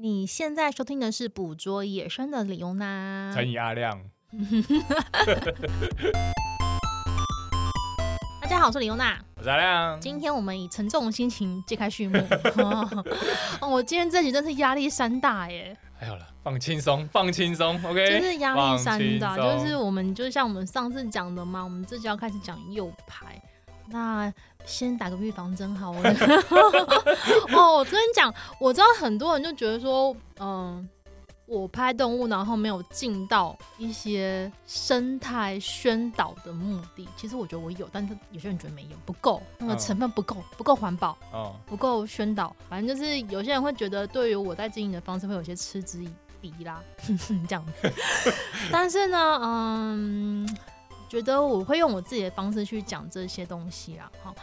你现在收听的是《捕捉野生的李优娜》，乘以阿亮。大家好，我是李优娜，我是阿亮。今天我们以沉重的心情揭开序幕。哦，我今天这集真是压力山大耶！还好了，放轻松，放轻松，OK。就是压力山大，就是我们就像我们上次讲的嘛，我们这集要开始讲诱拍。那先打个预防针好了。哦，我跟你讲，我知道很多人就觉得说，嗯，我拍动物，然后没有尽到一些生态宣导的目的。其实我觉得我有，但是有些人觉得没有，不够，那个成分不够，不够环保，哦，不够宣导。反正就是有些人会觉得，对于我在经营的方式，会有些嗤之以鼻啦，这样子。但是呢，嗯。觉得我会用我自己的方式去讲这些东西啦，好，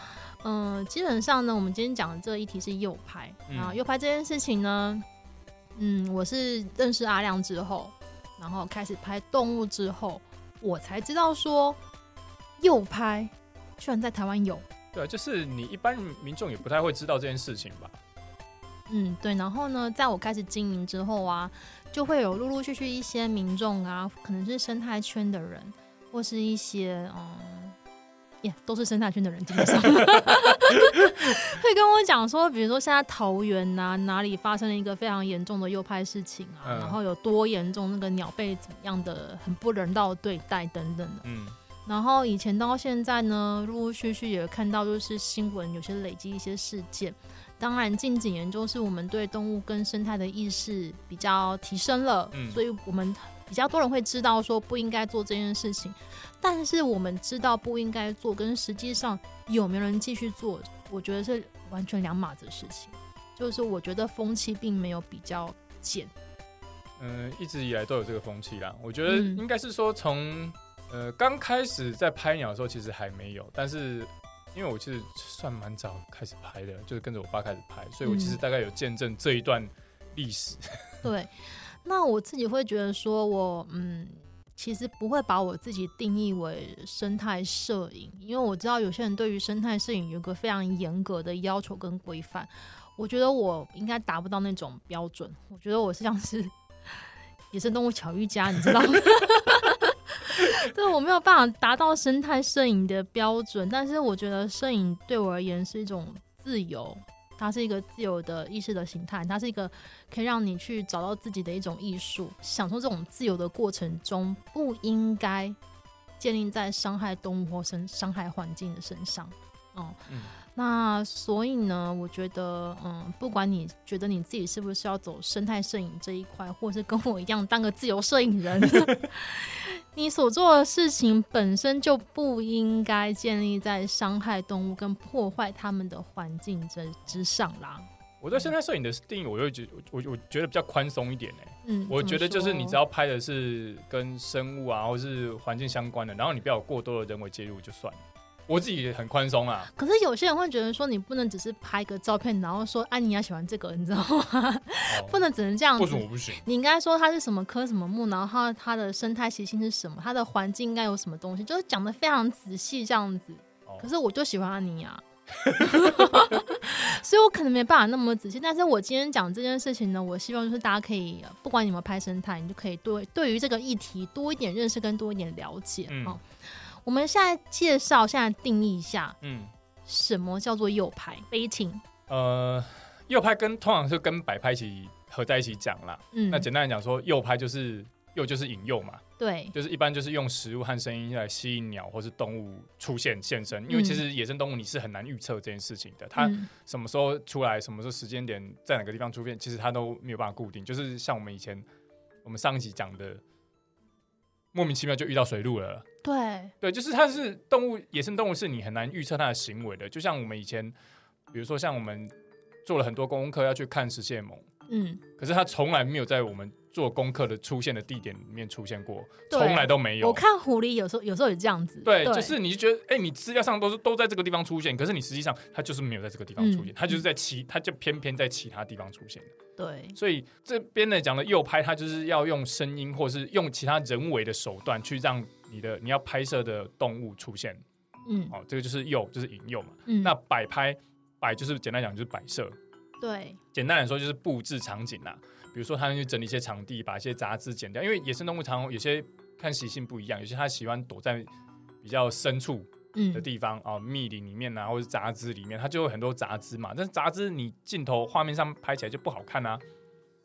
嗯，基本上呢，我们今天讲的这个议题是右拍啊，右拍这件事情呢，嗯，我是认识阿亮之后，然后开始拍动物之后，我才知道说右拍居然在台湾有，对，就是你一般民众也不太会知道这件事情吧？嗯，对，然后呢，在我开始经营之后啊，就会有陆陆续续一些民众啊，可能是生态圈的人。或是一些嗯，也、yeah, 都是生态圈的人，基本上 会跟我讲说，比如说现在桃园呐、啊，哪里发生了一个非常严重的右派事情啊，嗯、然后有多严重，那个鸟被怎么样的很不人道的对待等等的。嗯，然后以前到现在呢，陆陆续续也看到就是新闻有些累积一些事件。当然，近几年就是我们对动物跟生态的意识比较提升了，嗯、所以我们。比较多人会知道说不应该做这件事情，但是我们知道不应该做，跟实际上有没有人继续做，我觉得是完全两码子的事情。就是我觉得风气并没有比较减。嗯，一直以来都有这个风气啦。我觉得应该是说从、嗯、呃刚开始在拍鸟的时候，其实还没有。但是因为我其实算蛮早开始拍的，就是跟着我爸开始拍，所以我其实大概有见证这一段历史。嗯、对。那我自己会觉得说我，嗯，其实不会把我自己定义为生态摄影，因为我知道有些人对于生态摄影有个非常严格的要求跟规范。我觉得我应该达不到那种标准。我觉得我是像是野生动物巧遇家，你知道吗？对，我没有办法达到生态摄影的标准，但是我觉得摄影对我而言是一种自由。它是一个自由的意识的形态，它是一个可以让你去找到自己的一种艺术。享受这种自由的过程中，不应该建立在伤害动物或伤伤害环境的身上。哦、嗯，那所以呢，我觉得，嗯，不管你觉得你自己是不是要走生态摄影这一块，或是跟我一样当个自由摄影人。你所做的事情本身就不应该建立在伤害动物跟破坏他们的环境之之上啦。我对生态摄影的定义，我又觉我我觉得比较宽松一点呢。嗯，我觉得就是你只要拍的是跟生物啊，或是环境相关的，然后你不要有过多的人为介入就算了。我自己也很宽松啊，可是有些人会觉得说，你不能只是拍个照片，然后说，安妮亚喜欢这个，你知道吗？哦、不能只能这样子。为什么不行？你应该说它是什么科什么木，然后它的生态习性是什么，它的环境应该有什么东西，就是讲的非常仔细这样子。哦、可是我就喜欢安妮亚，所以我可能没办法那么仔细。但是我今天讲这件事情呢，我希望就是大家可以，不管你们拍生态，你就可以对对于这个议题多一点认识跟多一点了解。嗯。哦我们现在介绍，现在定义一下，嗯，什么叫做诱拍？baiting。呃，诱拍跟通常是跟摆拍一起合在一起讲啦。嗯，那简单来讲说，诱拍就是诱就是引诱嘛。对，就是一般就是用食物和声音来吸引鸟或是动物出现现身。因为其实野生动物你是很难预测这件事情的，它什么时候出来，什么时候时间点在哪个地方出现，其实它都没有办法固定。就是像我们以前我们上一集讲的。莫名其妙就遇到水鹿了。对对，就是它是动物，野生动物是你很难预测它的行为的。就像我们以前，比如说像我们做了很多功课要去看食蟹獴，嗯，可是它从来没有在我们做功课的出现的地点里面出现过，从对来都没有。我看狐狸有时候有时候也这样子，对，对就是你就觉得哎、欸，你资料上都是都在这个地方出现，可是你实际上它就是没有在这个地方出现，嗯、它就是在其它就偏偏在其他地方出现。对，所以这边呢讲的诱拍，它就是要用声音，或是用其他人为的手段，去让你的你要拍摄的动物出现。嗯，哦，这个就是诱，就是引诱嘛。嗯，那摆拍，摆就是简单讲就是摆设。对，简单来说就是布置场景啦。比如说，他们去整理一些场地，把一些杂枝剪掉，因为野生动物常常有些看习性不一样，有些它喜欢躲在比较深处的地方啊，密林里面啊，或者是杂枝里面，它就有很多杂枝嘛。但是杂枝你镜头画面上拍起来就不好看啊。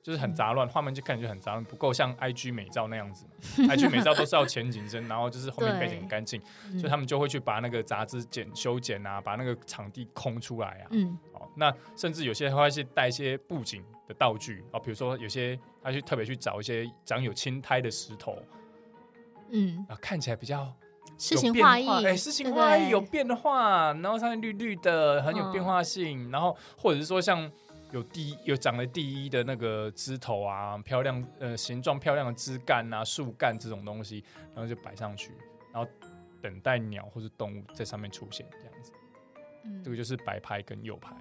就是很杂乱，画面就看起来就很杂乱，不够像 IG 美照那样子。IG 美照都是要前景深，然后就是后面背景很干净，所以他们就会去把那个杂枝剪修剪啊，把那个场地空出来啊。嗯，哦，那甚至有些会去带一些布景的道具啊，比如说有些他去特别去找一些长有青苔的石头，嗯，啊，看起来比较诗情画意，哎，诗情画意有变化，然后上面绿绿的，很有变化性，嗯、然后或者是说像。有第一有长了第一的那个枝头啊，漂亮呃形状漂亮的枝干啊、树干这种东西，然后就摆上去，然后等待鸟或是动物在上面出现这样子。嗯，这个就是摆拍跟右拍。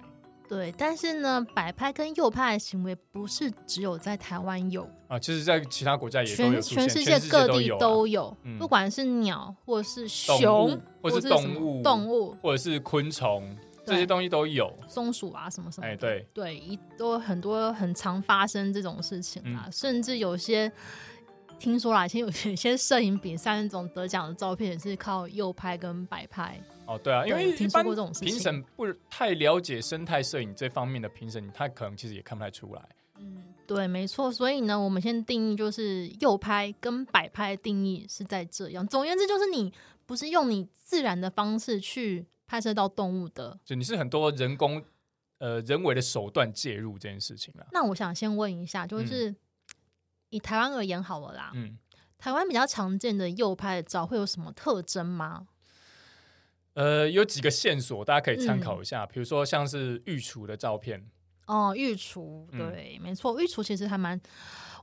对，但是呢，摆拍跟右拍的行为不是只有在台湾有啊，其实在其他国家也有全，全世界各地都有，嗯、不管是鸟或者是熊，或者是动物动物，或者是昆虫。这些东西都有，松鼠啊，什么什么，哎，对对，一都很多，很常发生这种事情啊，嗯、甚至有些听说啦，以前有些摄影比赛那种得奖的照片也是靠右拍跟摆拍。哦，对啊，因为听说过这种事情，评审不太了解生态摄影这方面的评审，他可能其实也看不太出来。嗯，对，没错。所以呢，我们先定义就是右拍跟摆拍定义是在这样。总而言之，就是你不是用你自然的方式去。拍摄到动物的，就你是很多人工呃人为的手段介入这件事情了。那我想先问一下，就是、嗯、以台湾而言好了啦，嗯，台湾比较常见的右拍的照会有什么特征吗？呃，有几个线索大家可以参考一下，比、嗯、如说像是御厨的照片。哦，御厨，对，嗯、没错，御厨其实还蛮。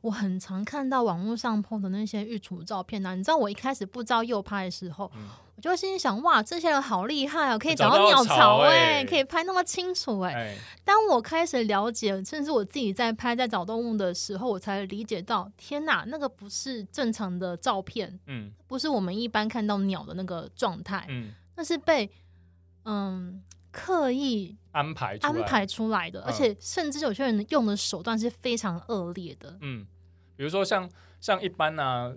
我很常看到网络上 po 的那些御厨照片呐、啊，你知道我一开始不知道右拍的时候，嗯、我就心里想哇，这些人好厉害啊，可以找到鸟巢哎，可以拍那么清楚哎、欸。欸、当我开始了解，甚至我自己在拍在找动物的时候，我才理解到，天哪，那个不是正常的照片，嗯，不是我们一般看到鸟的那个状态，嗯，那是被嗯刻意安排安排出来的，而且甚至有些人用的手段是非常恶劣的，嗯。比如说像像一般呢、啊，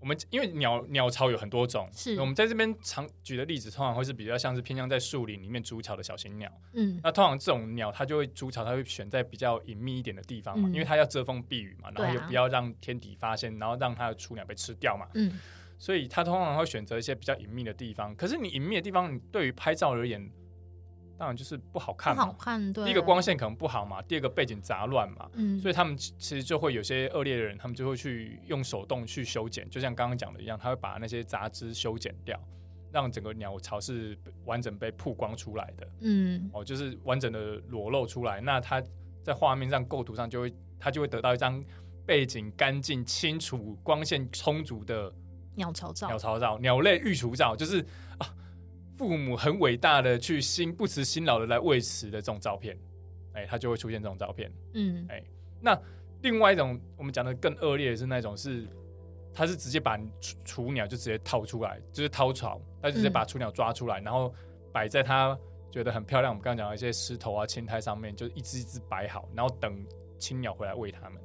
我们因为鸟鸟巢有很多种，是我们在这边常举的例子，通常会是比较像是偏向在树林里面筑巢的小型鸟。嗯，那通常这种鸟它就会筑巢，它会选在比较隐秘一点的地方嘛，嗯、因为它要遮风避雨嘛，然后也不要让天敌发现，然后让它的雏鸟被吃掉嘛。嗯，所以它通常会选择一些比较隐秘的地方。可是你隐秘的地方，你对于拍照而言，当然就是不好看嘛，不好看，对。第一个光线可能不好嘛，第二个背景杂乱嘛，嗯，所以他们其实就会有些恶劣的人，他们就会去用手动去修剪，就像刚刚讲的一样，他会把那些杂枝修剪掉，让整个鸟巢是完整被曝光出来的，嗯，哦，就是完整的裸露出来，那它在画面上构图上就会，它就会得到一张背景干净、清楚、光线充足的鸟巢照、鸟巢照、鸟类育雏照，就是啊。父母很伟大的去辛不辞辛劳的来喂食的这种照片，哎、欸，它就会出现这种照片。嗯，哎、欸，那另外一种我们讲的更恶劣的是那种是，它是直接把雏雏鸟就直接掏出来，就是掏巢，它直接把雏鸟抓出来，嗯、然后摆在它觉得很漂亮，我们刚刚讲的一些石头啊、青苔上面，就一只一只摆好，然后等青鸟回来喂它们。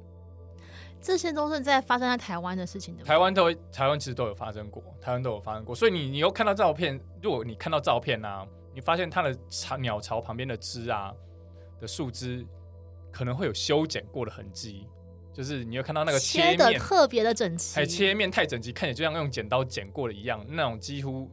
这些都是在发生在台湾的事情的。台湾都，台湾其实都有发生过，台湾都有发生过。所以你，你又看到照片，如果你看到照片啊，你发现它的巢鸟巢旁边的枝啊的树枝可能会有修剪过的痕迹，就是你又看到那个切面切的特别的整齐，还切面太整齐，看起来就像用剪刀剪过的一样，那种几乎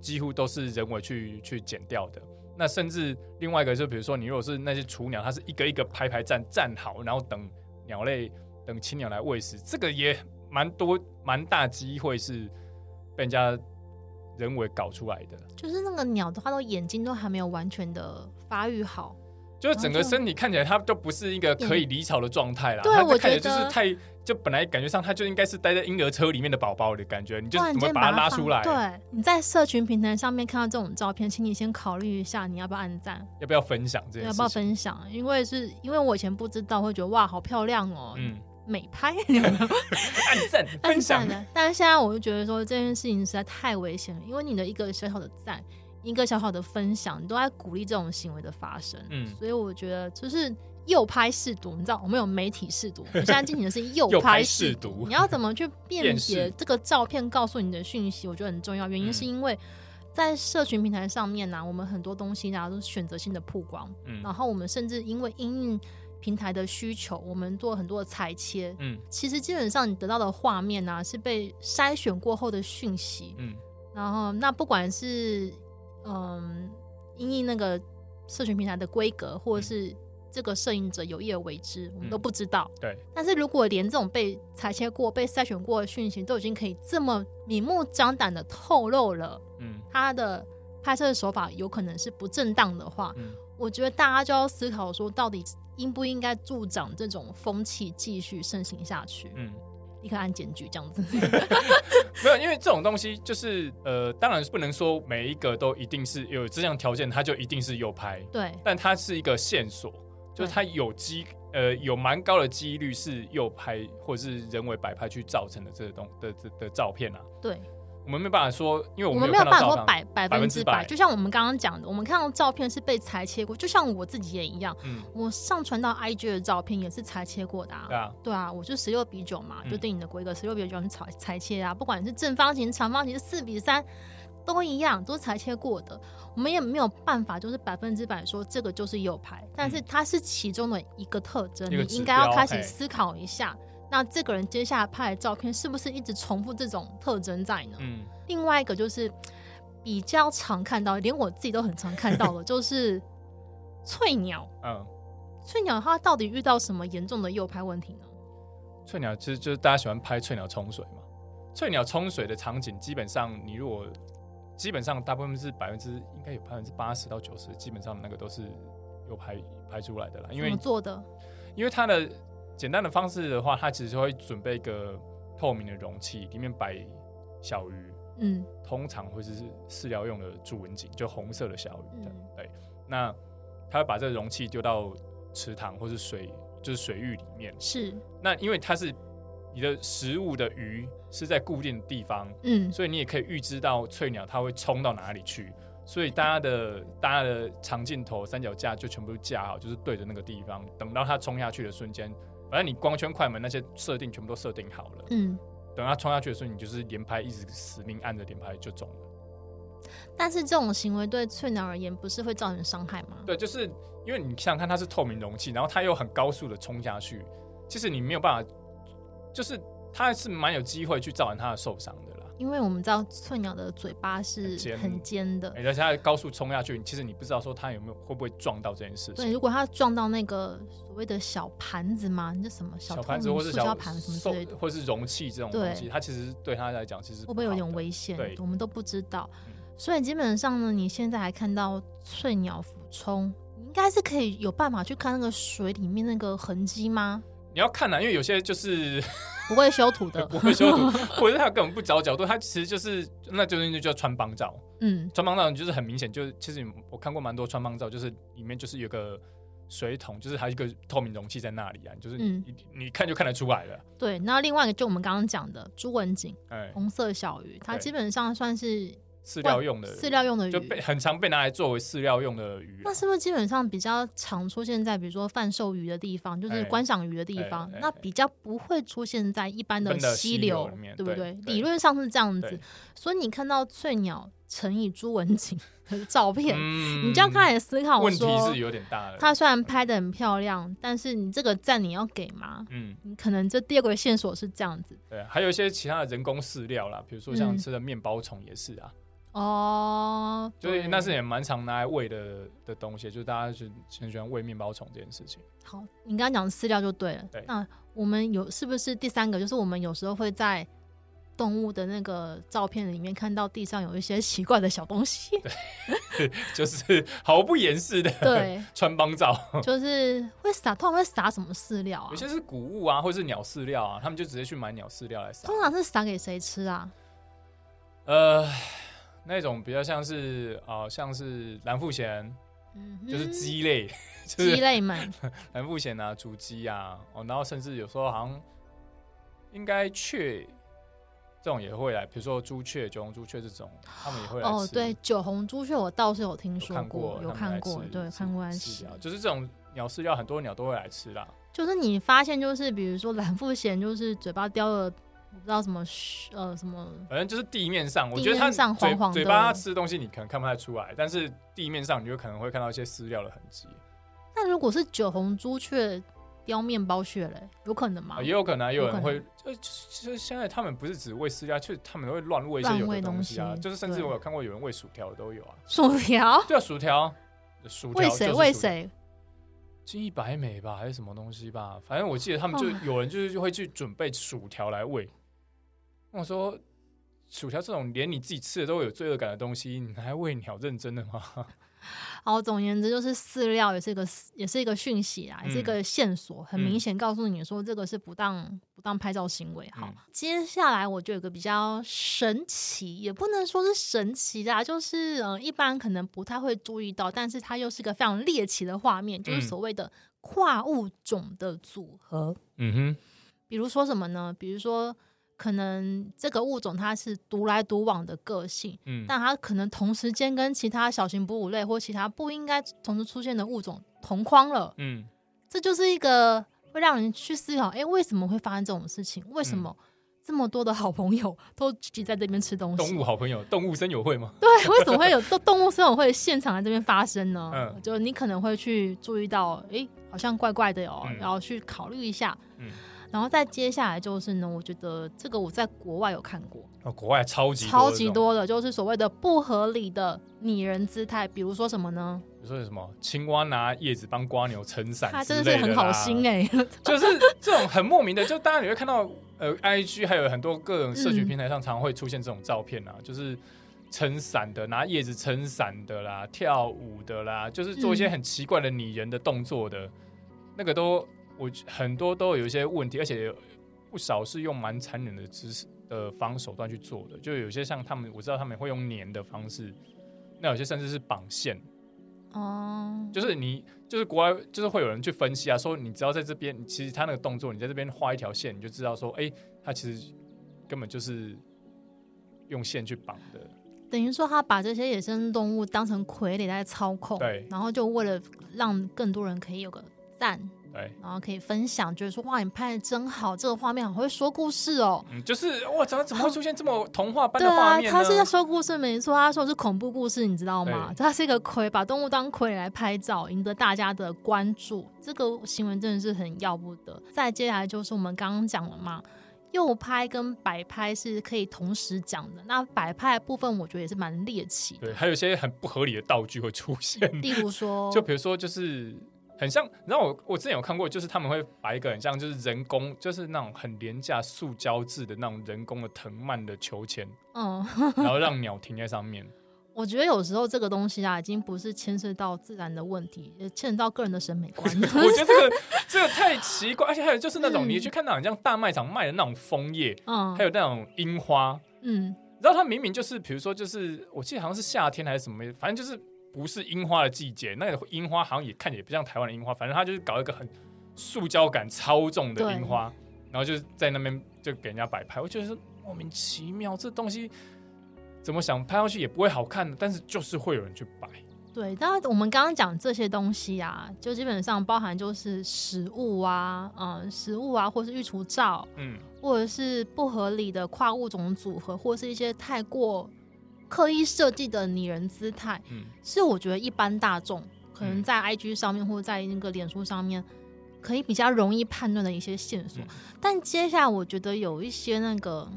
几乎都是人为去去剪掉的。那甚至另外一个，就比如说你如果是那些雏鸟，它是一个一个排排站站好，然后等鸟类。等青鸟来喂食，这个也蛮多，蛮大机会是被人家人为搞出来的。就是那个鸟的话，都眼睛都还没有完全的发育好，就是整个身体看起来它都不是一个可以离巢的状态啦。对，我看起来就是太，就本来感觉上它就应该是待在婴儿车里面的宝宝的感觉，你就怎么把它拉出来？对，你在社群平台上面看到这种照片，请你先考虑一下，你要不要按赞，要不要分享这件事？要不要分享？因为是因为我以前不知道，会觉得哇，好漂亮哦，嗯。美拍，有没有？按赞分享的，但是现在我就觉得说这件事情实在太危险了，因为你的一个小小的赞，一个小小的分享，你都在鼓励这种行为的发生。嗯，所以我觉得就是诱拍试读，你知道我们有媒体试读，我们现在进行的是诱拍试读。你要怎么去辨别这个照片告诉你的讯息？我觉得很重要。原因是因为在社群平台上面呢、啊，我们很多东西呢都是选择性的曝光，嗯，然后我们甚至因为因应平台的需求，我们做很多的裁切，嗯，其实基本上你得到的画面呢、啊、是被筛选过后的讯息，嗯，然后那不管是嗯因应那个社群平台的规格，或者是这个摄影者有意而为之，我们都不知道。嗯、对。但是如果连这种被裁切过、被筛选过的讯息都已经可以这么明目张胆的透露了，嗯，他的拍摄的手法有可能是不正当的话，嗯，我觉得大家就要思考说，到底应不应该助长这种风气继续盛行下去？嗯。立刻按检举这样子，没有，因为这种东西就是呃，当然不能说每一个都一定是有这样条件，它就一定是右拍。对，但它是一个线索，就是它有机呃有蛮高的几率是右拍或者是人为摆拍去造成的这个东的的的照片啊。对。我们没办法说，因为我们没有办法说百百分之百，就像我们刚刚讲的，我们看到照片是被裁切过，就像我自己也一样，嗯，我上传到 IG 的照片也是裁切过的啊，对啊，对啊，我就十六比九嘛，就对你的规格十六比九是裁裁切啊，不管是正方形、长方形，四比三都一样，都是裁切过的，我们也没有办法就是百分之百说这个就是有牌，但是它是其中的一个特征，你应该要开始思考一下。那这个人接下来拍的照片是不是一直重复这种特征在呢？嗯，另外一个就是比较常看到，连我自己都很常看到的，就是翠鸟。嗯，翠鸟它到底遇到什么严重的诱拍问题呢？翠鸟其实就是大家喜欢拍翠鸟冲水嘛。翠鸟冲水的场景，基本上你如果基本上大部分是百分之应该有百分之八十到九十，基本上那个都是有拍拍出来的啦。因为怎么做的？因为它的。简单的方式的话，它其实会准备一个透明的容器，里面摆小鱼，嗯，通常会是饲料用的朱文锦，就红色的小鱼，嗯、对。那他会把这个容器丢到池塘或是水，就是水域里面。是。那因为它是你的食物的鱼是在固定的地方，嗯，所以你也可以预知到翠鸟它会冲到哪里去。所以大家的大家的长镜头三脚架就全部架好，就是对着那个地方，等到它冲下去的瞬间。反正你光圈、快门那些设定全部都设定好了，嗯，等他冲下去的时候，你就是连拍，一直死命按着连拍就中了。但是这种行为对翠鸟而言不是会造成伤害吗？对，就是因为你想想看，它是透明容器，然后它又很高速的冲下去，其实你没有办法，就是它是蛮有机会去造成它的受伤的。因为我们知道翠鸟的嘴巴是很尖的，而且它高速冲下去，其实你不知道说它有没有会不会撞到这件事情。对，如果它撞到那个所谓的小盘子嘛，那什么小盘子或是塑胶盘什么之类的，或是容器这种东西，它其实对它来讲其实会不会有点危险？对，我们都不知道。所以基本上呢，你现在还看到翠鸟俯冲，你应该是可以有办法去看那个水里面那个痕迹吗？你要看呐，因为有些就是。不会修图的，不会修图，或者是他根本不找角度，他其实就是那就是那就叫穿帮照。嗯，穿帮照就是很明显，就是其实我看过蛮多穿帮照，就是里面就是有个水桶，就是还有一个透明容器在那里啊，就是你、嗯、你看就看得出来了。对，那另外一个就我们刚刚讲的朱文景，哎，红色小鱼，它基本上算是。饲料用的，饲料用的鱼就被很常被拿来作为饲料用的鱼。那是不是基本上比较常出现在比如说贩售鱼的地方，就是观赏鱼的地方？那比较不会出现在一般的溪流，对不对？理论上是这样子。所以你看到翠鸟乘以朱文锦的照片，你就要开始思考说，问题是有点大的。它虽然拍的很漂亮，但是你这个赞你要给吗？嗯，你可能这第二个线索是这样子。对，还有一些其他的人工饲料啦，比如说像吃的面包虫也是啊。哦，所以那是也蛮常拿来喂的的东西，就是大家是很喜欢喂面包虫这件事情。好，你刚刚讲的饲料就对了。对，那我们有是不是第三个？就是我们有时候会在动物的那个照片里面看到地上有一些奇怪的小东西，对，就是毫不掩饰的对 穿帮照，就是会撒，通常会撒什么饲料啊？有些是谷物啊，或是鸟饲料啊，他们就直接去买鸟饲料来撒。通常是撒给谁吃啊？呃。那种比较像是啊、呃，像是蓝富贤，嗯、就是鸡类，鸡类嘛，蓝富贤啊，竹鸡啊，哦，然后甚至有时候好像应该雀这种也会来，比如说朱雀、九红朱雀这种，他们也会来吃。哦，对，九红朱雀我倒是有听说过，有看过，有看過，对，看过来吃。就是这种鸟饲料，很多鸟都会来吃啦。就是你发现，就是比如说蓝富贤，就是嘴巴叼了不知道什么呃什么，反正就是地面上，我觉得它上黄黄的嘴巴它吃的东西你可能看不太出来，但是地面上你就可能会看到一些饲料的痕迹。那如果是酒红朱雀叼面包屑嘞，有可能吗？啊、也有可能、啊，也有人会，就其实现在他们不是只喂饲料，就他们会乱喂一些有的东西啊，西就是甚至我有看过有人喂薯条的都有啊。薯条？对啊，薯条。薯条？喂谁？喂谁？金一百美吧，还是什么东西吧？反正我记得他们就有人就是就会去准备薯条来喂。我说，薯条这种连你自己吃的都会有罪恶感的东西，你还喂鸟？认真的吗？好，总而言之就是饲料也是一个也是一个讯息啊，也是一个线索，很明显告诉你说这个是不当不当拍照行为。好，接下来我就有个比较神奇，也不能说是神奇啦，就是呃一般可能不太会注意到，但是它又是一个非常猎奇的画面，就是所谓的跨物种的组合。嗯哼，比如说什么呢？比如说。可能这个物种它是独来独往的个性，嗯，但它可能同时间跟其他小型哺乳类或其他不应该同时出现的物种同框了，嗯，这就是一个会让人去思考，哎，为什么会发生这种事情？为什么这么多的好朋友 都聚集在这边吃东西？动物好朋友，动物生友会吗？对，为什么会有动动物生友会现场在这边发生呢？嗯，就你可能会去注意到，哎，好像怪怪的哦，然后去考虑一下，嗯。然后再接下来就是呢，我觉得这个我在国外有看过哦，国外超级超级多的，就是所谓的不合理的拟人姿态，比如说什么呢？比如说什么青蛙拿叶子帮瓜牛撑伞，他真的是很好心哎、欸，就是这种很莫名的，就大家你会看到呃，IG 还有很多各种社群平台上常会出现这种照片啊，嗯、就是撑伞的、拿叶子撑伞的啦、跳舞的啦，就是做一些很奇怪的拟人的动作的，嗯、那个都。我很多都有一些问题，而且不少是用蛮残忍的姿势的方手段去做的。就有些像他们，我知道他们会用粘的方式，那有些甚至是绑线。哦，就是你就是国外就是会有人去分析啊，说你只要在这边，其实他那个动作，你在这边画一条线，你就知道说，哎、欸，他其实根本就是用线去绑的。等于说他把这些野生动物当成傀儡在操控，对，然后就为了让更多人可以有个赞。对，然后可以分享，就是说哇，你拍的真好，这个画面好会说故事哦。嗯，就是哇，怎么怎么会出现这么童话般的画面呢？对啊，他是在说故事，没错。他说是恐怖故事，你知道吗？他是一个傀，把动物当傀来拍照，赢得大家的关注。这个新闻真的是很要不得。再接下来就是我们刚刚讲了嘛，右拍跟摆拍是可以同时讲的。那摆拍的部分，我觉得也是蛮猎奇的。对，还有一些很不合理的道具会出现，例如说，就比如说就是。很像，然后我我之前有看过，就是他们会摆一个很像，就是人工，就是那种很廉价塑胶制的那种人工的藤蔓的秋千，嗯，然后让鸟停在上面。我觉得有时候这个东西啊，已经不是牵涉到自然的问题，也牵涉到个人的审美观。我觉得 这个这个太奇怪，而且还有就是那种、嗯、你去看到很像大卖场卖的那种枫叶，嗯，还有那种樱花，嗯，然后它明明就是，比如说就是，我记得好像是夏天还是什么，反正就是。不是樱花的季节，那个樱花好像也看起来不像台湾的樱花，反正他就是搞一个很塑胶感超重的樱花，然后就是在那边就给人家摆拍，我觉得是莫名其妙，这东西怎么想拍上去也不会好看的，但是就是会有人去摆。对，当然我们刚刚讲这些东西啊，就基本上包含就是食物啊，嗯，食物啊，或是御厨照，嗯，或者是不合理的跨物种组合，或是一些太过。刻意设计的拟人姿态，嗯，是我觉得一般大众可能在 IG 上面或者在那个脸书上面，可以比较容易判断的一些线索。嗯，但接下来我觉得有一些那个。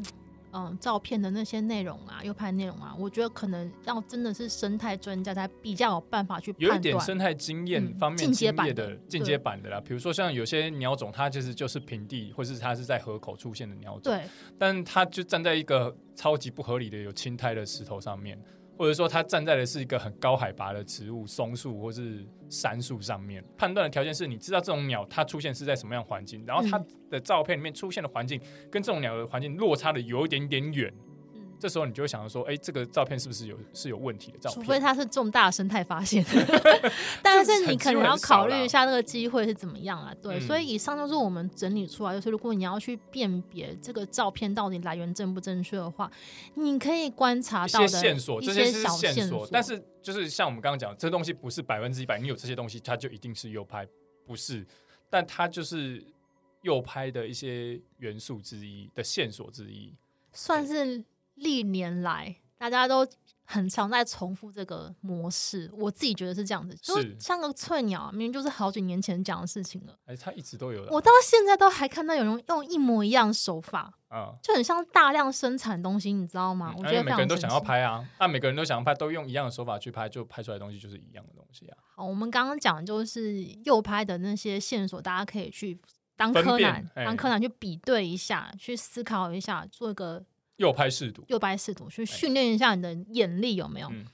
嗯，照片的那些内容啊，诱拍内容啊，我觉得可能要真的是生态专家才比较有办法去判断。有一点生态经验方面进阶版的进阶版的啦，比如说像有些鸟种，它其实就是平地，或是它是在河口出现的鸟种，对，但它就站在一个超级不合理的有青苔的石头上面。或者说，它站在的是一个很高海拔的植物，松树或是杉树上面。判断的条件是你知道这种鸟它出现是在什么样环境，然后它的照片里面出现的环境跟这种鸟的环境落差的有一点点远。这时候你就会想到说，哎、欸，这个照片是不是有是有问题的照片？除非它是重大生态发现，但是你可能要考虑一下那个机会是怎么样啊？对，嗯、所以以上就是我们整理出来，就是如果你要去辨别这个照片到底来源正不正确的话，你可以观察到的一些线索，这些小线索。但是就是像我们刚刚讲，这东西不是百分之一百，你有这些东西，它就一定是右拍。不是，但它就是右拍的一些元素之一的线索之一，算是历年来大家都。很常在重复这个模式，我自己觉得是这样子，就像个翠鸟，明明就是好几年前讲的事情了。哎，他一直都有的，我到现在都还看到有人用一模一样的手法，啊，就很像大量生产东西，你知道吗？我觉得每个人都想要拍啊，那每个人都想要拍，都用一样的手法去拍，就拍出来的东西就是一样的东西啊。好，我们刚刚讲的就是右拍的那些线索，大家可以去当柯南，当柯南去比对一下，去思考一下，做一个。诱拍视图，右拍视图，去训练一下你的眼力有没有？嗯、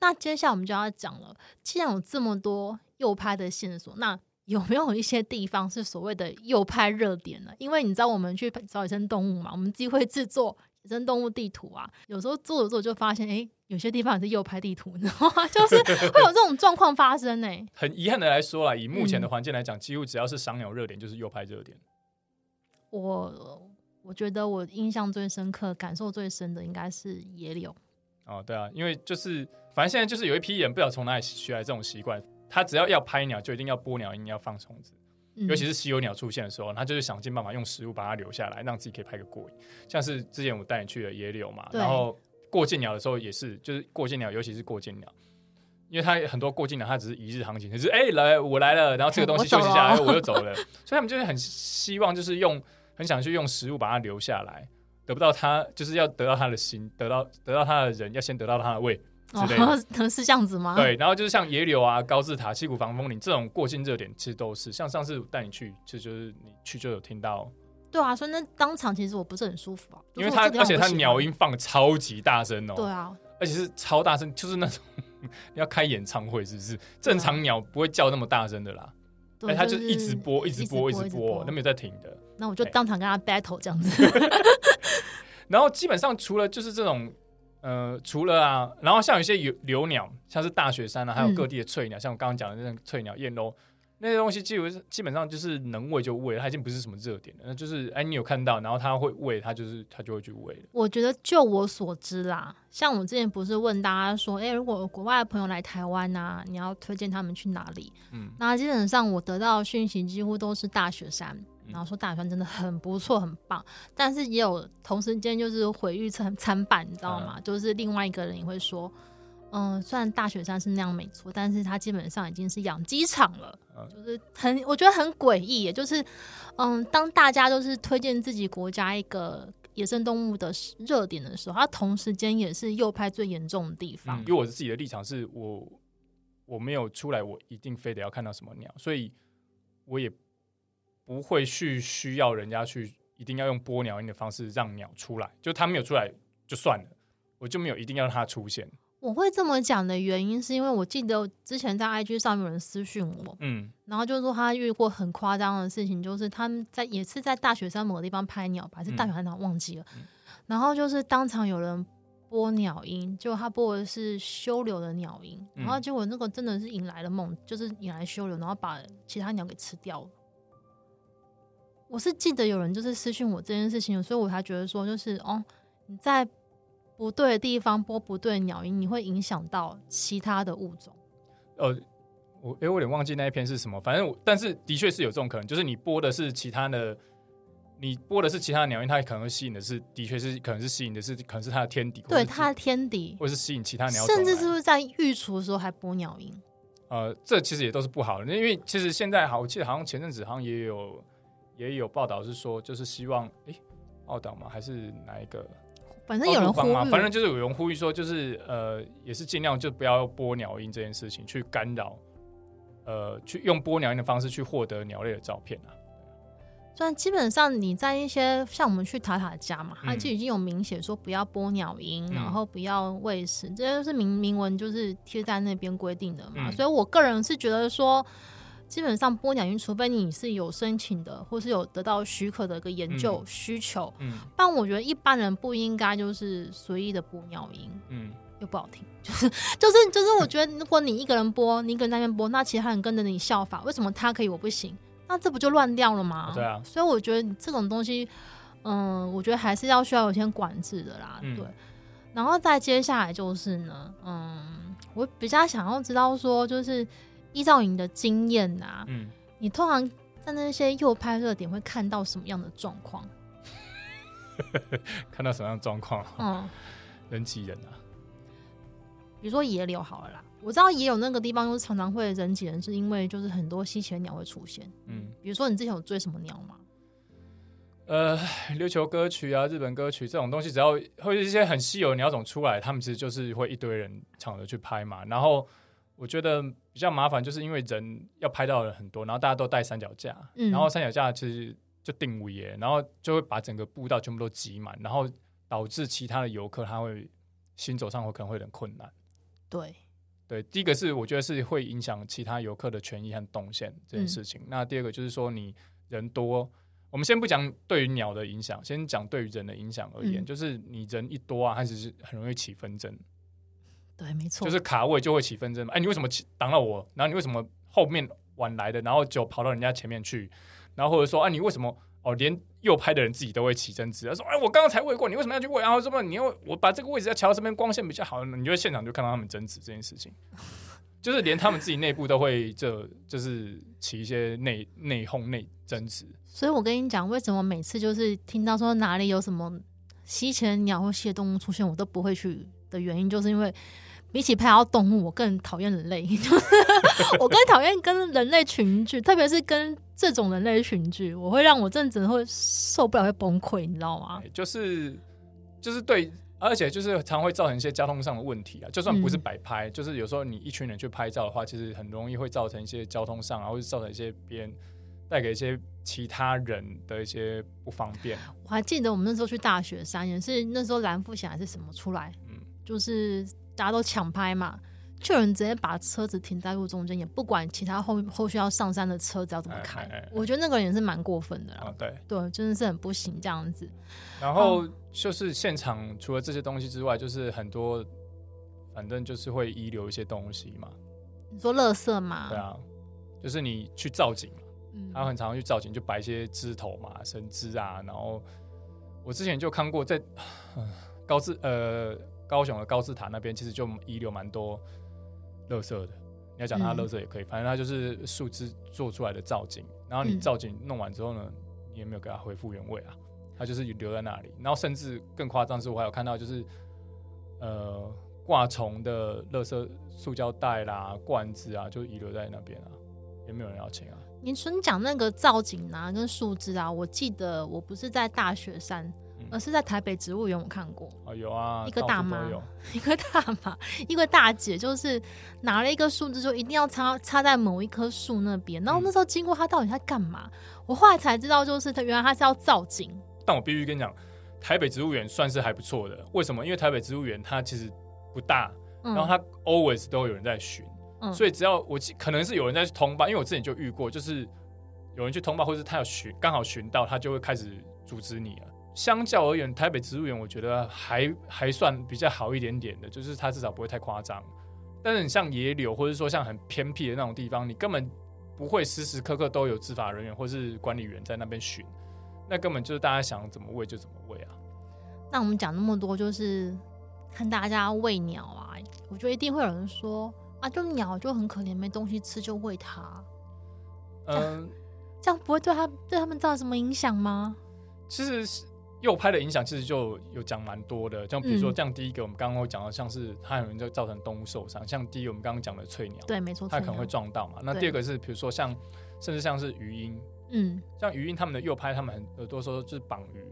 那接下来我们就要讲了，既然有这么多右拍的线索，那有没有一些地方是所谓的右拍热点呢？因为你知道我们去找野生动物嘛，我们机会制作野生动物地图啊，有时候做着做着就发现，哎、欸，有些地方也是右拍地图，你知道吗？就是 会有这种状况发生呢、欸。很遗憾的来说啦，以目前的环境来讲，嗯、几乎只要是赏鸟热点，就是右拍热点。我。我觉得我印象最深刻、感受最深的应该是野柳。哦，对啊，因为就是反正现在就是有一批人不知道从哪里学来这种习惯，他只要要拍鸟就一定要播鸟，一定要放虫子，嗯、尤其是稀有鸟出现的时候，他就是想尽办法用食物把它留下来，让自己可以拍个过瘾。像是之前我带你去的野柳嘛，然后过境鸟的时候也是，就是过境鸟，尤其是过境鸟，因为它很多过境鸟，它只是一日航行，就是哎、欸、来我来了，然后这个东西 休息下来我，我就走了，所以他们就是很希望就是用。很想去用食物把它留下来，得不到它就是要得到它的心，得到得到它的人要先得到它的胃之类的，哦，是这样子吗？对，然后就是像野柳啊、高字塔、七谷防风林这种过境热点，其实都是像上次带你去，其实就是你去就有听到。对啊，所以那当场其实我不是很舒服啊，因为他而且他鸟音放超级大声哦，对啊，而且是超大声，就是那种 要开演唱会是不是？正常鸟不会叫那么大声的啦。哎，他就一直播，一直播，一直播，那没有在停的。那我就当场跟他 battle 这样子。然后基本上除了就是这种，呃，除了啊，然后像有一些有留鸟，像是大雪山啊，还有各地的翠鸟，像我刚刚讲的那种翠鸟、燕鸥。那些东西基本基本上就是能喂就喂，它已经不是什么热点了。那就是哎，你有看到，然后它会喂，它就是它就会去喂。我觉得就我所知啦，像我之前不是问大家说，哎，如果国外的朋友来台湾啊，你要推荐他们去哪里？嗯，那基本上我得到的讯息几乎都是大雪山，然后说大雪山真的很不错，很棒。但是也有同时间就是毁誉参参半，你知道吗？嗯、就是另外一个人也会说。嗯，虽然大雪山是那样没错，但是它基本上已经是养鸡场了，嗯、就是很我觉得很诡异，也就是嗯，当大家都是推荐自己国家一个野生动物的热点的时候，它同时间也是右派最严重的地方。因为我自己的立场是我我没有出来，我一定非得要看到什么鸟，所以我也不会去需要人家去一定要用播鸟音的方式让鸟出来，就它没有出来就算了，我就没有一定要让它出现。我会这么讲的原因，是因为我记得之前在 IG 上面有人私讯我，嗯，然后就说他遇过很夸张的事情，就是他们在也是在大雪山某个地方拍鸟吧，还是大雪山哪忘记了，嗯、然后就是当场有人播鸟音，就他播的是鵂鶹的鸟音，嗯、然后结果那个真的是引来了梦，就是引来鵂鶹，然后把其他鸟给吃掉了。我是记得有人就是私讯我这件事情，所以我才觉得说，就是哦，你在。不对的地方播不对鸟音，你会影响到其他的物种。呃，我哎、欸，我有点忘记那一篇是什么。反正我，但是的确是有这种可能，就是你播的是其他的，你播的是其他的鸟音，它可能会吸引的是，的确是可能是吸引的是，可能是它的天敌，对它的天敌，或是吸引其他鸟，甚至是不是在育雏的时候还播鸟音？呃，这其实也都是不好的，因为其实现在好，我记得好像前阵子好像也有也有报道是说，就是希望哎，澳岛吗？还是哪一个？反正有人呼吁，反正就是有人呼吁说，就是呃，也是尽量就不要播鸟音这件事情，去干扰，呃，去用播鸟音的方式去获得鸟类的照片啊。虽然基本上你在一些像我们去塔塔家嘛，它就已经有明显说不要播鸟音，嗯、然后不要喂食，这些是明明文就是贴在那边规定的嘛。嗯、所以我个人是觉得说。基本上播鸟音，除非你是有申请的，或是有得到许可的一个研究需求，嗯，嗯，但我觉得一般人不应该就是随意的播鸟音，嗯，又不好听，就是就是就是，我觉得如果你一个人播，你一个人在那边播，那其他人跟着你效法，为什么他可以我不行？那这不就乱掉了吗？对啊，所以我觉得这种东西，嗯，我觉得还是要需要有些管制的啦，对。嗯、然后再接下来就是呢，嗯，我比较想要知道说，就是。依照你的经验啊，嗯，你通常在那些右拍热点会看到什么样的状况？看到什么样的状况？嗯，人挤人啊。比如说野柳好了啦，我知道也有那个地方，就是常常会人挤人，是因为就是很多稀奇的鸟会出现。嗯，比如说你之前有追什么鸟吗？呃，琉球歌曲啊，日本歌曲这种东西，只要会一些很稀有的鸟种出来，他们其实就是会一堆人抢着去拍嘛。然后我觉得比较麻烦，就是因为人要拍到的人很多，然后大家都带三脚架，嗯、然后三脚架其实就定位耶，然后就会把整个步道全部都挤满，然后导致其他的游客他会行走上会可能会有点困难。对对，第一个是我觉得是会影响其他游客的权益和动线这件事情。嗯、那第二个就是说你人多。我们先不讲对于鸟的影响，先讲对于人的影响而言，嗯、就是你人一多啊，它其实很容易起纷争。对，没错，就是卡位就会起纷争。哎，你为什么挡到我？然后你为什么后面晚来的，然后就跑到人家前面去？然后或者说，啊，你为什么哦，连右拍的人自己都会起争执？他说，哎，我刚刚才喂过，你为什么要去喂？然后什么？你要我把这个位置要调到这边光线比较好，你就会现场就看到他们争执这件事情。就是连他们自己内部都会就就是起一些内内讧、内争执。所以我跟你讲，为什么每次就是听到说哪里有什么稀奇的鸟或稀奇的动物出现，我都不会去的原因，就是因为比起拍到动物，我更讨厌人类。我更讨厌跟人类群聚，特别是跟这种人类群聚，我会让我真的会受不了，会崩溃，你知道吗？就是就是对，而且就是常会造成一些交通上的问题啊。就算不是摆拍，嗯、就是有时候你一群人去拍照的话，其实很容易会造成一些交通上，或者造成一些别人带给一些。其他人的一些不方便，我还记得我们那时候去大雪山，也是那时候蓝富侠还是什么出来，嗯，就是大家都抢拍嘛，就有人直接把车子停在路中间，也不管其他后后续要上山的车子要怎么开，哎哎哎我觉得那个人也是蛮过分的啊，对对，真的是很不行这样子。然后就是现场除了这些东西之外，就是很多反正就是会遗留一些东西嘛，你说垃圾嘛？对啊，就是你去造景嘛。他很常去造景，就摆一些枝头嘛、绳枝啊。然后我之前就看过，在高字呃高雄的高字塔那边，其实就遗留蛮多垃圾的。你要讲它垃圾也可以，嗯、反正它就是树枝做出来的造景。然后你造景弄完之后呢，你也没有给它恢复原位啊，它就是留在那里。然后甚至更夸张是，我还有看到就是呃挂虫的垃圾塑胶袋啦、罐子啊，就遗留在那边啊，也没有人要清啊。你说你讲那个造景啊，跟树枝啊，我记得我不是在大雪山，嗯、而是在台北植物园，我看过。啊，有啊，一个大妈，一个大妈，一个大姐，就是拿了一个树枝，就一定要插插在某一棵树那边。然后那时候经过，她到底在干嘛？嗯、我后来才知道，就是她原来她是要造景。但我必须跟你讲，台北植物园算是还不错的。为什么？因为台北植物园它其实不大，嗯、然后它 always 都有人在巡。嗯、所以只要我可能是有人在通报，因为我之前就遇过，就是有人去通报，或者是他要巡，刚好巡到，他就会开始阻止你了。相较而言，台北植物园我觉得还还算比较好一点点的，就是它至少不会太夸张。但是你像野柳，或者说像很偏僻的那种地方，你根本不会时时刻刻都有执法人员或是管理员在那边巡，那根本就是大家想怎么喂就怎么喂啊。那我们讲那么多，就是看大家喂鸟啊，我觉得一定会有人说。啊，就鸟就很可怜，没东西吃就喂它。嗯，这样不会对它对他们造成什么影响吗？其实诱拍的影响其实就有讲蛮多的，像比如说，这样第一个我们刚刚会讲到，像是它可能就造成动物受伤，像第一个我们刚刚讲的翠鸟，对，没错，它可能会撞到嘛。那第二个是比如说像甚至像是鱼鹰，嗯，像鱼鹰他们的右拍，他们很很多时候就是绑鱼。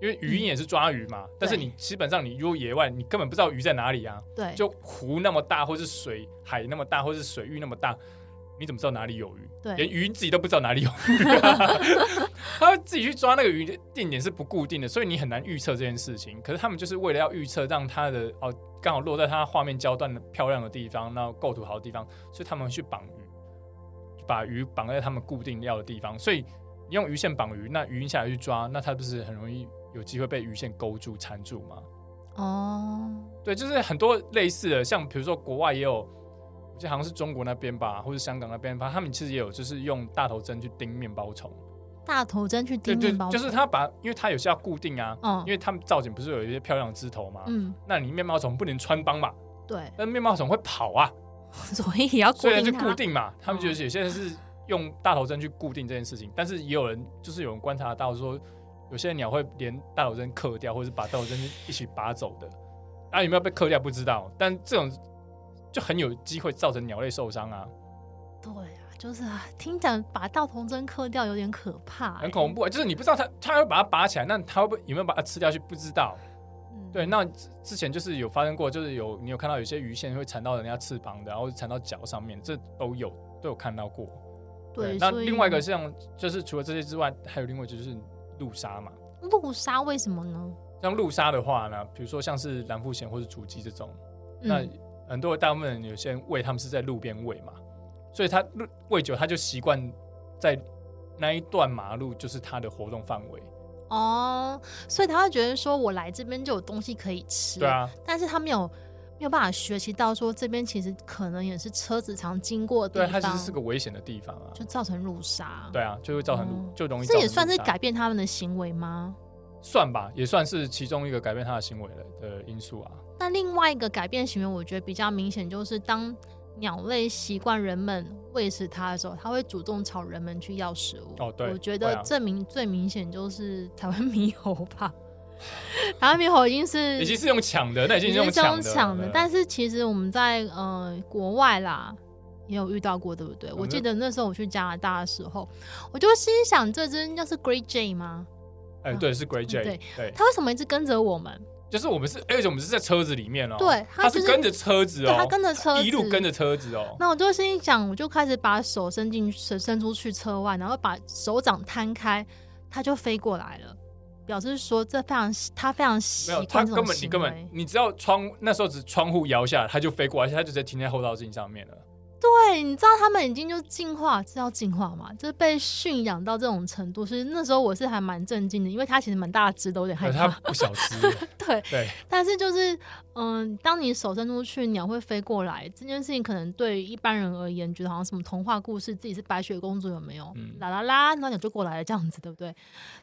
因为鱼鹰也是抓鱼嘛，嗯、但是你基本上你如果野外，你根本不知道鱼在哪里啊。对，就湖那么大，或是水海那么大，或是水域那么大，你怎么知道哪里有鱼？对，连鱼自己都不知道哪里有鱼，他会自己去抓那个鱼的定点是不固定的，所以你很难预测这件事情。可是他们就是为了要预测，让它的哦刚好落在它画面焦段的漂亮的地方，然后构图好的地方，所以他们会去绑鱼，把鱼绑在他们固定要的地方。所以你用鱼线绑鱼，那鱼鹰下来去抓，那它不是很容易？有机会被鱼线勾住缠住吗？哦，对，就是很多类似的，像比如说国外也有，我记得好像是中国那边吧，或者香港那边，反正他们其实也有，就是用大头针去钉面包虫。大头针去钉面包虫，就是他把，因为他有些要固定啊，嗯，因为他们造景不是有一些漂亮的枝头嘛，嗯，那你面包虫不能穿帮嘛，对，那面包虫会跑啊，所以也要固定，所以就固定嘛。他们觉得有些人是用大头针去固定这件事情，但是也有人就是有人观察到说，有些鸟会连大头针刻掉，或者是把大头针一起拔走的。啊，有没有被刻掉不知道，但这种就很有机会造成鸟类受伤啊。对啊，就是啊，听讲把大童针磕掉有点可怕，很恐怖啊。就是你不知道它，它会把它拔起来，那它会不会有没有把它吃掉去？不知道。嗯、对，那之前就是有发生过，就是有你有看到有些鱼线会缠到人家翅膀的，然后缠到脚上面，这都有都有看到过。对，那另外一个像就是除了这些之外，还有另外就是陆鲨嘛。陆鲨为什么呢？像陆鲨的话呢，比如说像是蓝腹鹇或者竹鸡这种，嗯、那很多大部分人有些人喂他们是在路边喂嘛，所以他喂久他就习惯在那一段马路就是他的活动范围。哦，所以他会觉得说我来这边就有东西可以吃，对啊，但是他没有。没有办法学习到说这边其实可能也是车子常经过的地方，对，它其实是个危险的地方啊，就造成路杀。对啊，就会造成路，嗯、就容易。这也算是改变他们的行为吗？算吧，也算是其中一个改变他的行为的的因素啊。那另外一个改变行为，我觉得比较明显，就是当鸟类习惯人们喂食它的时候，它会主动朝人们去要食物。哦，对，我觉得证明最明显就是台湾猕猴吧。台湾猕猴已经是 已经是用抢的，那已经是用抢的。但是其实我们在呃国外啦也有遇到过，对不对？嗯、我记得那时候我去加拿大的时候，我就心想，这只应该是 Great Jay 吗？哎、欸，对，是 Great Jay。对，对，他为什么一直跟着我们？就是我们是，而且我们是在车子里面哦、喔。对，他、就是、跟着车子哦、喔，他跟着车子，一路跟着车子哦、喔。那我就心想，我就开始把手伸进伸伸出去车外，然后把手掌摊开，他就飞过来了。表示说，这非常他非常习惯这种本你根本你只要窗那时候只窗户摇下来，他就飞过来，而且他就直接停在后照镜上面了。对，你知道他们已经就进化，知道进化嘛？就是被驯养到这种程度，所以那时候我是还蛮震惊的，因为它其实蛮大只，都有点害怕。它不小只。对对。但是就是嗯，当你手伸出去，鸟会飞过来，这件事情可能对一般人而言，觉得好像什么童话故事，自己是白雪公主有没有？嗯。啦啦啦，那鸟就过来了，这样子对不对？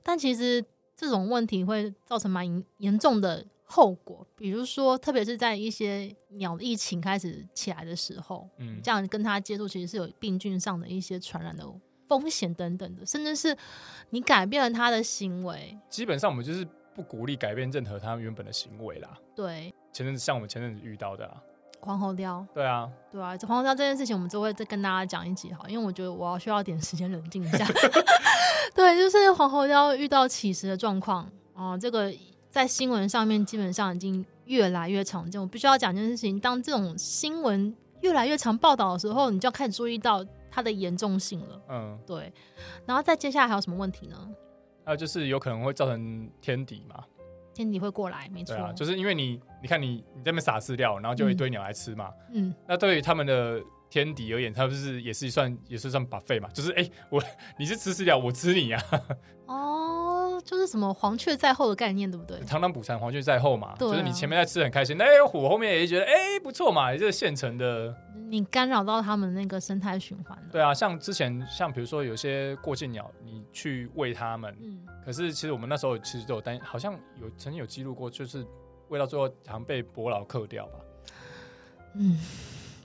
但其实。这种问题会造成蛮严重的后果，比如说，特别是在一些鸟疫情开始起来的时候，嗯，这样跟它接触，其实是有病菌上的一些传染的风险等等的，甚至是你改变了它的行为。基本上，我们就是不鼓励改变任何它原本的行为啦。对，前阵子像我们前阵子遇到的啊。黄喉貂，对啊，对啊，黄喉貂这件事情，我们就会再跟大家讲一集哈，因为我觉得我要需要点时间冷静一下。对，就是黄喉貂遇到起食的状况啊，这个在新闻上面基本上已经越来越常见。我必须要讲一件事情，当这种新闻越来越常报道的时候，你就要开始注意到它的严重性了。嗯，对。然后再接下来还有什么问题呢？还有就是有可能会造成天敌嘛。天敌会过来，没错、啊，就是因为你，你看你你在那边撒饲料，然后就有一堆鸟来吃嘛。嗯，那对于他们的天敌而言，它不是也是算也是算 buffet 嘛，就是哎、欸，我你是吃饲料，我吃你呀、啊。哦，就是什么黄雀在后的概念，对不对？螳螂捕蝉，黄雀在后嘛。对、啊，就是你前面在吃很开心，那虎后面也觉得哎、欸、不错嘛，也是现成的。你干扰到他们那个生态循环了。对啊，像之前像比如说有些过境鸟，你去喂它们，嗯，可是其实我们那时候其实都有担心，好像有曾经有记录过，就是喂到最后好像被伯劳克掉吧。嗯，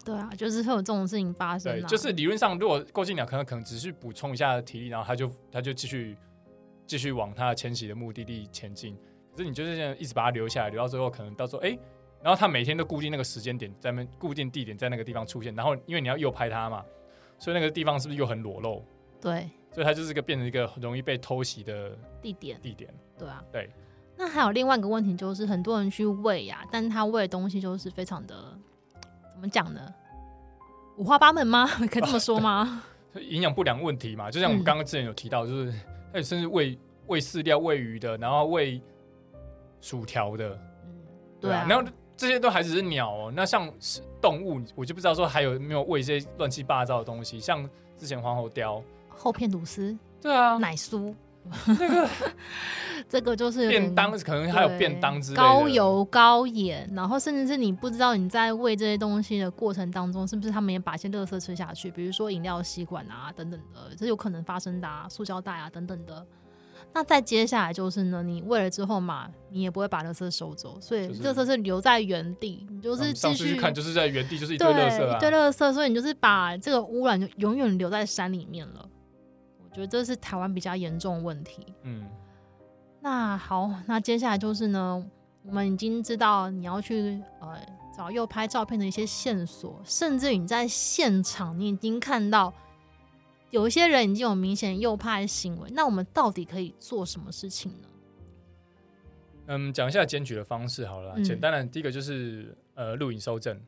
对啊，就是会有这种事情发生。对，就是理论上，如果过境鸟可能可能只是补充一下体力，然后它就它就继续继续往他迁徙的目的地前进。可是你就是这样一直把它留下来，留到最后可能到时候哎。欸然后他每天都固定那个时间点，在那固定地点在那个地方出现。然后因为你要诱拍他嘛，所以那个地方是不是又很裸露？对，所以它就是一个变成一个很容易被偷袭的地点。地点，对啊，对。那还有另外一个问题，就是很多人去喂呀、啊，但是他喂的东西就是非常的怎么讲呢？五花八门吗？可以这么说吗？营养不良问题嘛，就像我们刚刚之前有提到，就是他甚至喂喂饲料、喂鱼的，然后喂薯条的，嗯，对啊，然后。这些都还只是鸟哦，那像动物，我就不知道说还有没有喂一些乱七八糟的东西，像之前黄喉貂厚片吐司，对啊，奶酥，那个 这个就是便当，可能还有便当之类高油高盐，然后甚至是你不知道你在喂这些东西的过程当中，是不是他们也把一些垃圾吃下去，比如说饮料吸管啊等等的，这有可能发生的啊，塑胶袋啊等等的。那再接下来就是呢，你喂了之后嘛，你也不会把垃圾收走，所以垃圾是留在原地，你就是继续去看，就是在原地就是一堆垃圾，啊，一堆垃圾，所以你就是把这个污染就永远留在山里面了。我觉得这是台湾比较严重的问题。嗯，那好，那接下来就是呢，我们已经知道你要去呃找右拍照片的一些线索，甚至你在现场你已经看到。有一些人已经有明显诱拍行为，那我们到底可以做什么事情呢？嗯，讲一下检举的方式好了。嗯、简单的，第一个就是呃录影收证。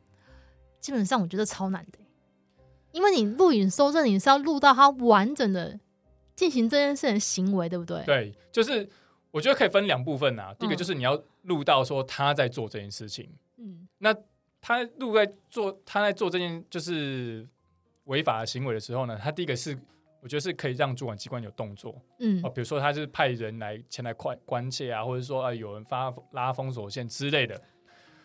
基本上我觉得超难的，因为你录影收证，你是要录到它完整的进行这件事的行为，对不对？对，就是我觉得可以分两部分啊。第一个就是你要录到说他在做这件事情，嗯，那他录在做他在做这件就是。违法的行为的时候呢，他第一个是我觉得是可以让主管机关有动作，嗯，哦，比如说他是派人来前来快关切啊，或者说啊有人发拉封锁线之类的，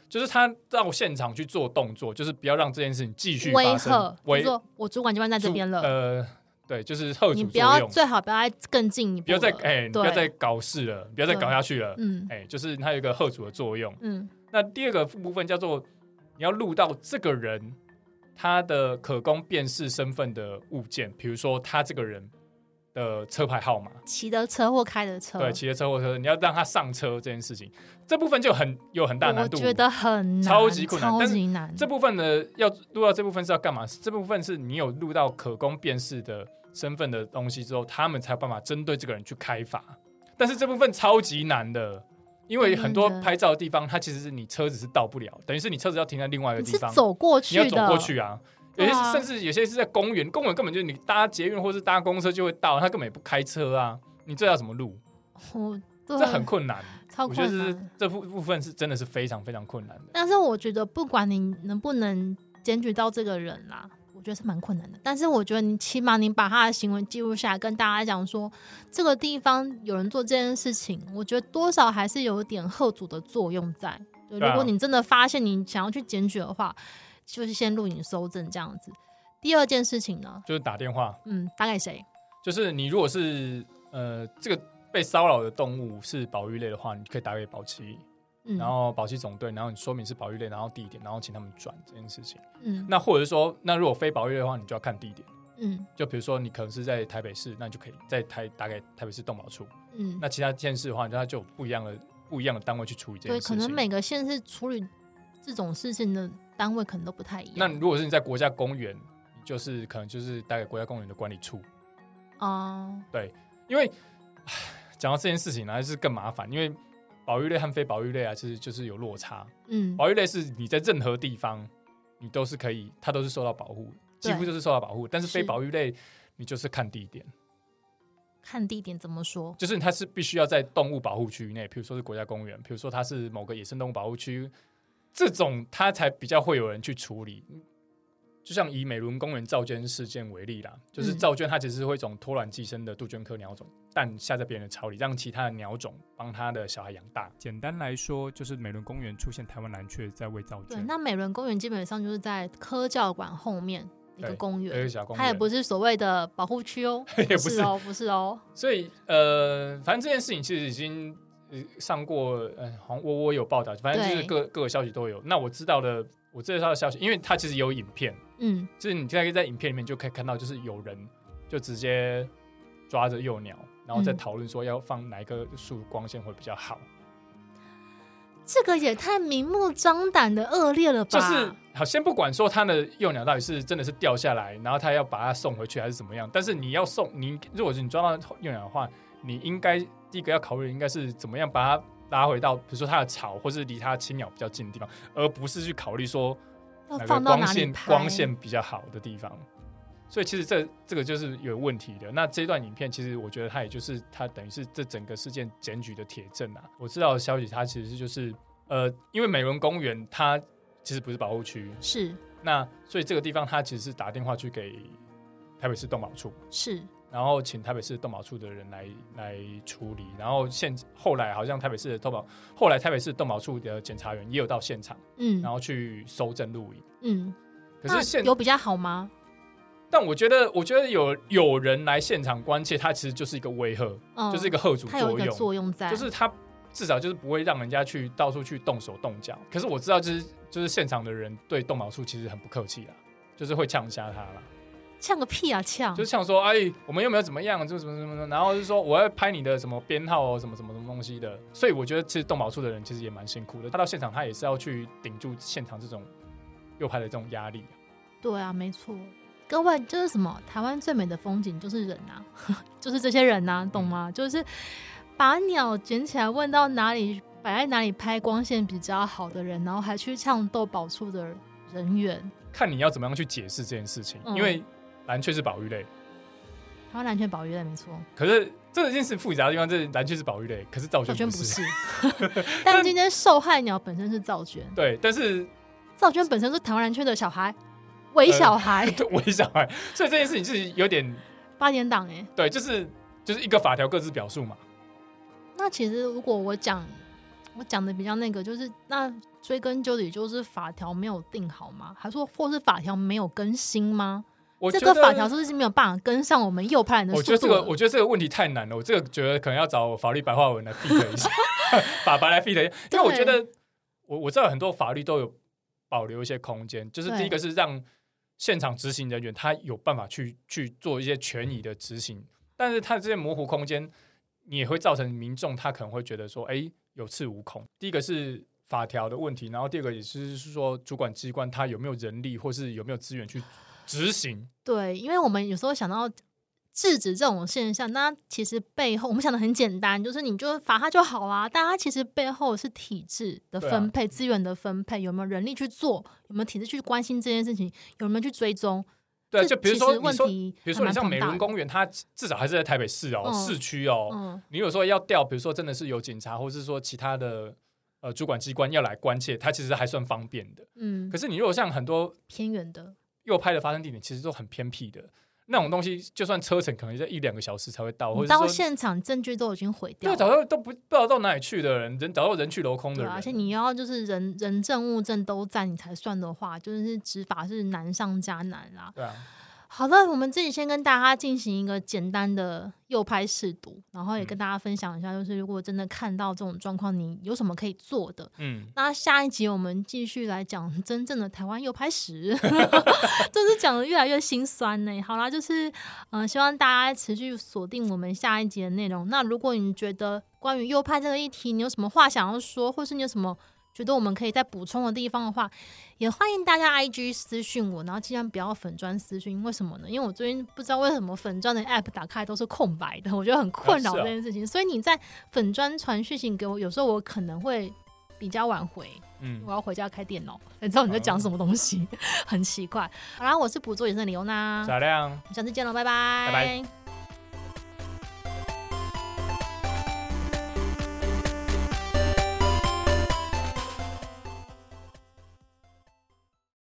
就是他到现场去做动作，就是不要让这件事情继续发生。威吓，说我主管机关在这边了，呃，对，就是后主作用。你不要最好不要再更进一步，不要再哎，不要再搞事了，不要再搞下去了，嗯，哎、欸，就是它有一个后主的作用，嗯。那第二个部分叫做你要录到这个人。他的可供辨识身份的物件，比如说他这个人的车牌号码，骑的车或开的车，对，骑的车或车，你要让他上车这件事情，这部分就很有很大难度，我觉得很难，超级困难，超级难。这部分呢，要录到这部分是要干嘛？这部分是你有录到可供辨识的身份的东西之后，他们才有办法针对这个人去开罚。但是这部分超级难的。因为很多拍照的地方，它其实是你车子是到不了，等于是你车子要停在另外一个地方，走过去，你要走过去啊。有些甚至有些是在公园，公园根本就是你搭捷运或是搭公车就会到，他根本也不开车啊。你这要怎么录？哦，这很困难，超困难。我觉得这部部分是真的是非常非常困难的。但是我觉得不管你能不能检举到这个人啦。我觉得是蛮困难的，但是我觉得你起码你把他的行为记录下来，跟大家讲说这个地方有人做这件事情，我觉得多少还是有点贺阻的作用在。对，如果你真的发现你想要去检举的话，就是先录影搜证这样子。第二件事情呢，就是打电话，嗯，打给谁？就是你如果是呃这个被骚扰的动物是保育类的话，你可以打给保期。然后保期总队，然后你说明是保育类，然后地点，然后请他们转这件事情。嗯，那或者是说，那如果非保育类的话，你就要看地点。嗯，就比如说你可能是在台北市，那你就可以在台打给台北市动保处。嗯，那其他县市的话，那就有不一样的不一样的单位去处理这件事情。对，可能每个县市处理这种事情的单位可能都不太一样。那如果是你在国家公园，就是可能就是打给国家公园的管理处。哦，对，因为讲到这件事情呢，还是更麻烦，因为。保育类和非保育类啊，其实就是有落差。嗯，保育类是你在任何地方，你都是可以，它都是受到保护，几乎就是受到保护。但是非保育类，你就是看地点。看地点怎么说？就是它是必须要在动物保护区内，比如说是国家公园，比如说它是某个野生动物保护区，这种它才比较会有人去处理。就像以美仑公园噪鹃事件为例啦，就是噪鹃它其实是会一种托卵寄生的杜鹃科鸟种，但下在别人的巢里，让其他的鸟种帮它的小孩养大。简单来说，就是美仑公园出现台湾蓝雀在喂噪鹃。对，那美仑公园基本上就是在科教馆后面一个公园，它也不是所谓的保护区哦，也不是哦，不是哦。所以呃，反正这件事情其实已经上过，呃，好像我我有报道，反正就是各各个消息都有。那我知道的。我知道的消息，因为它其实有影片，嗯，就是你现在可以在影片里面就可以看到，就是有人就直接抓着幼鸟，然后再讨论说要放哪一棵树光线会比较好。这个也太明目张胆的恶劣了吧？就是好，先不管说他的幼鸟到底是真的是掉下来，然后他要把它送回去还是怎么样，但是你要送你，如果是你抓到幼鸟的话，你应该第一个要考虑应该是怎么样把它。拉回到比如说它的巢，或是离它青鸟比较近的地方，而不是去考虑说哪个光线光线比较好的地方。所以其实这这个就是有问题的。那这段影片其实我觉得它也就是它等于是这整个事件检举的铁证啊。我知道的消息，它其实是就是呃，因为美仑公园它其实不是保护区，是那所以这个地方它其实是打电话去给台北市动保处，是。然后请台北市动保处的人来来处理，然后现后来好像台北市的动保，后来台北市动保处的检察员也有到现场，嗯，然后去搜证录影，嗯，可是现有比较好吗？但我觉得，我觉得有有人来现场关切，它其实就是一个威吓，嗯，就是一个吓阻作用。作用在，就是他至少就是不会让人家去到处去动手动脚。可是我知道，就是就是现场的人对动保处其实很不客气啦，就是会呛瞎他啦。呛个屁啊！呛，就是呛说，哎，我们又没有怎么样，就什么什么的，然后就是说我要拍你的什么编号哦，什么什么什么东西的。所以我觉得，其实动保处的人其实也蛮辛苦的。他到现场，他也是要去顶住现场这种又拍的这种压力。对啊，没错。各位，就是什么？台湾最美的风景就是人啊，就是这些人啊，懂吗？嗯、就是把鸟捡起来，问到哪里摆在哪里拍光线比较好的人，然后还去呛动保处的人员。看你要怎么样去解释这件事情，嗯、因为蓝雀是保育类，台湾蓝雀保育类没错。可是这件事复杂的地方，这蓝雀是保育类，可是赵娟不是。但今天受害鸟本身是赵娟，对，但是赵娟本身是台湾蓝雀的小孩。伪小孩，伪、呃、小孩，所以这件事情是有点八点档哎，对，就是就是一个法条各自表述嘛。那其实如果我讲我讲的比较那个，就是那追根究底，就是法条没有定好吗？还说或是法条没有更新吗？我这个法条是不是没有办法跟上我们右派人的速度？我觉得这个我觉得这个问题太难了，我这个觉得可能要找法律白话文来 fit 一下，法白来 fit 一下，因为我觉得我我知道很多法律都有保留一些空间，就是第一个是让。现场执行人员他有办法去去做一些权益的执行，但是他这些模糊空间，你也会造成民众他可能会觉得说，哎，有恃无恐。第一个是法条的问题，然后第二个也是说主管机关他有没有人力或是有没有资源去执行。对，因为我们有时候想到。制止这种现象，那其实背后我们想的很简单，就是你就罚他就好啦。但他其实背后是体制的分配、资源的分配，有没有人力去做，有没有体制去关心这件事情，有没有去追踪？对，就比如说问题，比如说你像美仑公园，它至少还是在台北市哦，嗯、市区哦。嗯、你有时候要调，比如说真的是有警察，或者是说其他的呃主管机关要来关切，它其实还算方便的。嗯。可是你如果像很多偏远的诱拍的发生地点，其实都很偏僻的。那种东西，就算车程可能在一两个小时才会到，或者到现场证据都已经毁掉了，对，找到都不不知道到哪里去的人，人找到人去楼空的人，而且你要就是人人证物证都在你才算的话，就是执法是难上加难啦。对啊。好的，我们自己先跟大家进行一个简单的右拍试读，然后也跟大家分享一下，就是如果真的看到这种状况，你有什么可以做的？嗯，那下一集我们继续来讲真正的台湾右拍史，真是讲的越来越心酸呢。好啦，就是嗯、呃，希望大家持续锁定我们下一集的内容。那如果你觉得关于右拍这个议题，你有什么话想要说，或是你有什么？觉得我们可以再补充的地方的话，也欢迎大家 IG 私讯我，然后尽量不要粉砖私讯。为什么呢？因为我最近不知道为什么粉砖的 App 打开都是空白的，我觉得很困扰这件事情。所以你在粉砖传讯息给我，有时候我可能会比较晚回。嗯，我要回家开电脑，你知道你在讲什么东西，嗯、很奇怪。好啦，我是捕捉野生的李欧娜，小亮，下次见了，拜拜，拜拜。